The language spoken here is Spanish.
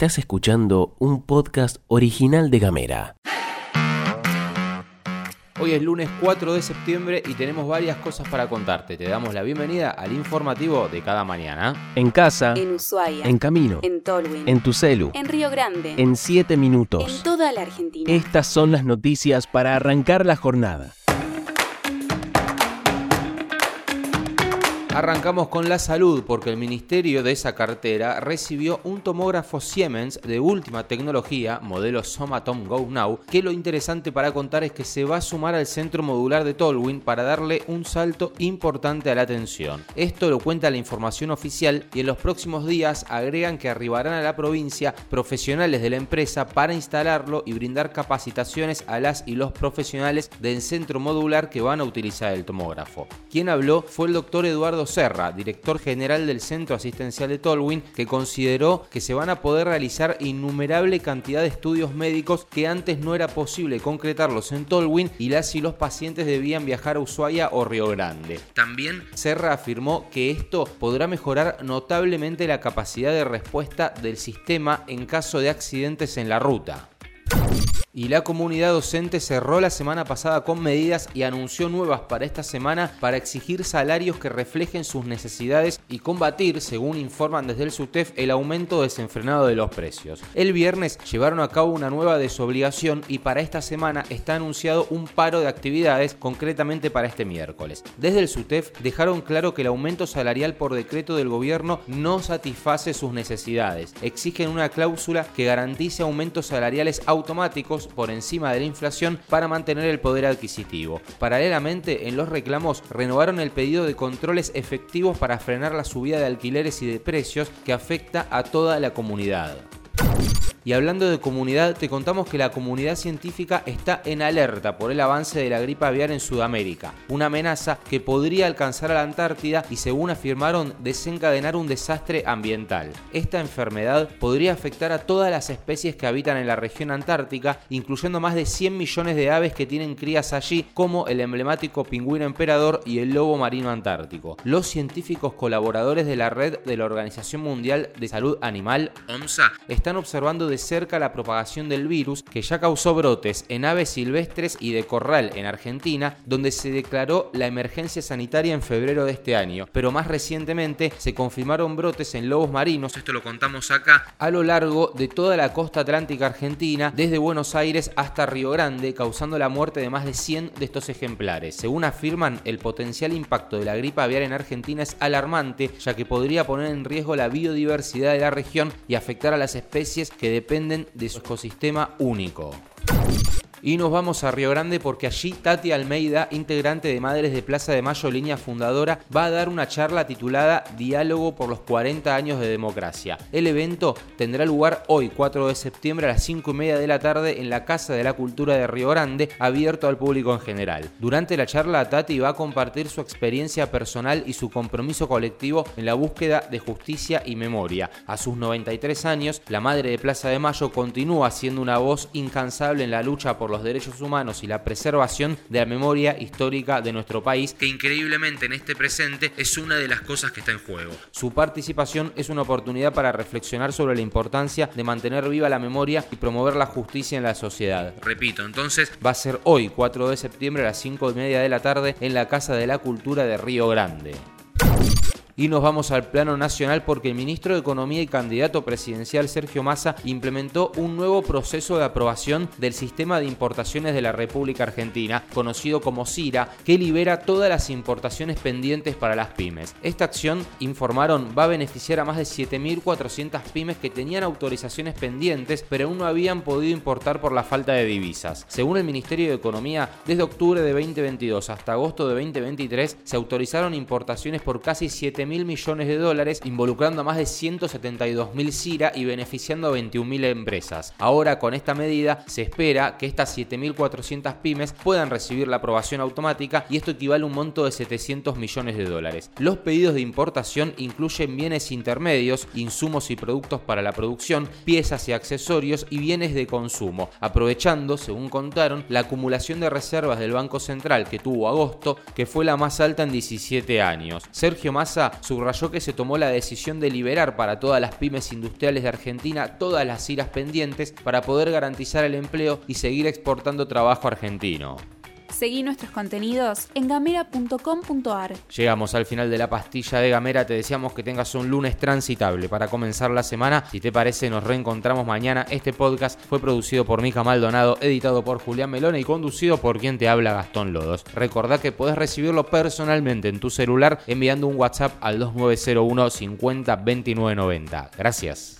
Estás escuchando un podcast original de Gamera. Hoy es lunes 4 de septiembre y tenemos varias cosas para contarte. Te damos la bienvenida al informativo de cada mañana. En casa, En Ushuaia. en camino, En Tolwyn. en tu celu, En Río Grande. en 7 En minutos. toda la Argentina. Estas son las noticias para arrancar la jornada. Arrancamos con la salud porque el ministerio de esa cartera recibió un tomógrafo Siemens de última tecnología, modelo Somatom Go Now, que lo interesante para contar es que se va a sumar al centro modular de Tolwyn para darle un salto importante a la atención. Esto lo cuenta la información oficial y en los próximos días agregan que arribarán a la provincia profesionales de la empresa para instalarlo y brindar capacitaciones a las y los profesionales del centro modular que van a utilizar el tomógrafo. Quien habló fue el doctor Eduardo Serra, director general del Centro Asistencial de Tolwyn, que consideró que se van a poder realizar innumerable cantidad de estudios médicos que antes no era posible concretarlos en Tolwyn y las y los pacientes debían viajar a Ushuaia o Río Grande. También Serra afirmó que esto podrá mejorar notablemente la capacidad de respuesta del sistema en caso de accidentes en la ruta. Y la comunidad docente cerró la semana pasada con medidas y anunció nuevas para esta semana para exigir salarios que reflejen sus necesidades y combatir, según informan desde el SUTEF, el aumento desenfrenado de los precios. El viernes llevaron a cabo una nueva desobligación y para esta semana está anunciado un paro de actividades, concretamente para este miércoles. Desde el SUTEF dejaron claro que el aumento salarial por decreto del gobierno no satisface sus necesidades. Exigen una cláusula que garantice aumentos salariales automáticos por encima de la inflación para mantener el poder adquisitivo. Paralelamente, en los reclamos renovaron el pedido de controles efectivos para frenar la subida de alquileres y de precios que afecta a toda la comunidad. Y hablando de comunidad, te contamos que la comunidad científica está en alerta por el avance de la gripe aviar en Sudamérica, una amenaza que podría alcanzar a la Antártida y según afirmaron desencadenar un desastre ambiental. Esta enfermedad podría afectar a todas las especies que habitan en la región antártica, incluyendo más de 100 millones de aves que tienen crías allí, como el emblemático pingüino emperador y el lobo marino antártico. Los científicos colaboradores de la red de la Organización Mundial de Salud Animal, OMSA, están observando de cerca la propagación del virus que ya causó brotes en aves silvestres y de corral en Argentina, donde se declaró la emergencia sanitaria en febrero de este año. Pero más recientemente se confirmaron brotes en lobos marinos, esto lo contamos acá, a lo largo de toda la costa atlántica argentina, desde Buenos Aires hasta Río Grande, causando la muerte de más de 100 de estos ejemplares. Según afirman, el potencial impacto de la gripe aviar en Argentina es alarmante, ya que podría poner en riesgo la biodiversidad de la región y afectar a las especies que dependen de su ecosistema único. Y nos vamos a Río Grande porque allí Tati Almeida, integrante de Madres de Plaza de Mayo, línea fundadora, va a dar una charla titulada Diálogo por los 40 años de democracia. El evento tendrá lugar hoy, 4 de septiembre, a las 5 y media de la tarde en la Casa de la Cultura de Río Grande, abierto al público en general. Durante la charla, Tati va a compartir su experiencia personal y su compromiso colectivo en la búsqueda de justicia y memoria. A sus 93 años, la Madre de Plaza de Mayo continúa siendo una voz incansable en la lucha por los derechos humanos y la preservación de la memoria histórica de nuestro país, que increíblemente en este presente es una de las cosas que está en juego. Su participación es una oportunidad para reflexionar sobre la importancia de mantener viva la memoria y promover la justicia en la sociedad. Repito, entonces va a ser hoy, 4 de septiembre a las 5 y media de la tarde en la Casa de la Cultura de Río Grande. Y nos vamos al plano nacional porque el ministro de Economía y candidato presidencial Sergio Massa implementó un nuevo proceso de aprobación del sistema de importaciones de la República Argentina, conocido como CIRA, que libera todas las importaciones pendientes para las pymes. Esta acción, informaron, va a beneficiar a más de 7.400 pymes que tenían autorizaciones pendientes, pero aún no habían podido importar por la falta de divisas. Según el Ministerio de Economía, desde octubre de 2022 hasta agosto de 2023 se autorizaron importaciones por casi 7 mil millones de dólares, involucrando a más de 172 mil CIRA y beneficiando a 21 mil empresas. Ahora, con esta medida, se espera que estas 7.400 pymes puedan recibir la aprobación automática y esto equivale a un monto de 700 millones de dólares. Los pedidos de importación incluyen bienes intermedios, insumos y productos para la producción, piezas y accesorios y bienes de consumo, aprovechando, según contaron, la acumulación de reservas del Banco Central que tuvo agosto, que fue la más alta en 17 años. Sergio Massa Subrayó que se tomó la decisión de liberar para todas las pymes industriales de Argentina todas las iras pendientes para poder garantizar el empleo y seguir exportando trabajo argentino. Seguí nuestros contenidos en gamera.com.ar. Llegamos al final de la pastilla de Gamera. Te deseamos que tengas un lunes transitable para comenzar la semana. Si te parece, nos reencontramos mañana. Este podcast fue producido por Mica Maldonado, editado por Julián Melone y conducido por quien te habla Gastón Lodos. Recordá que podés recibirlo personalmente en tu celular enviando un WhatsApp al 2901 50 29 90. Gracias.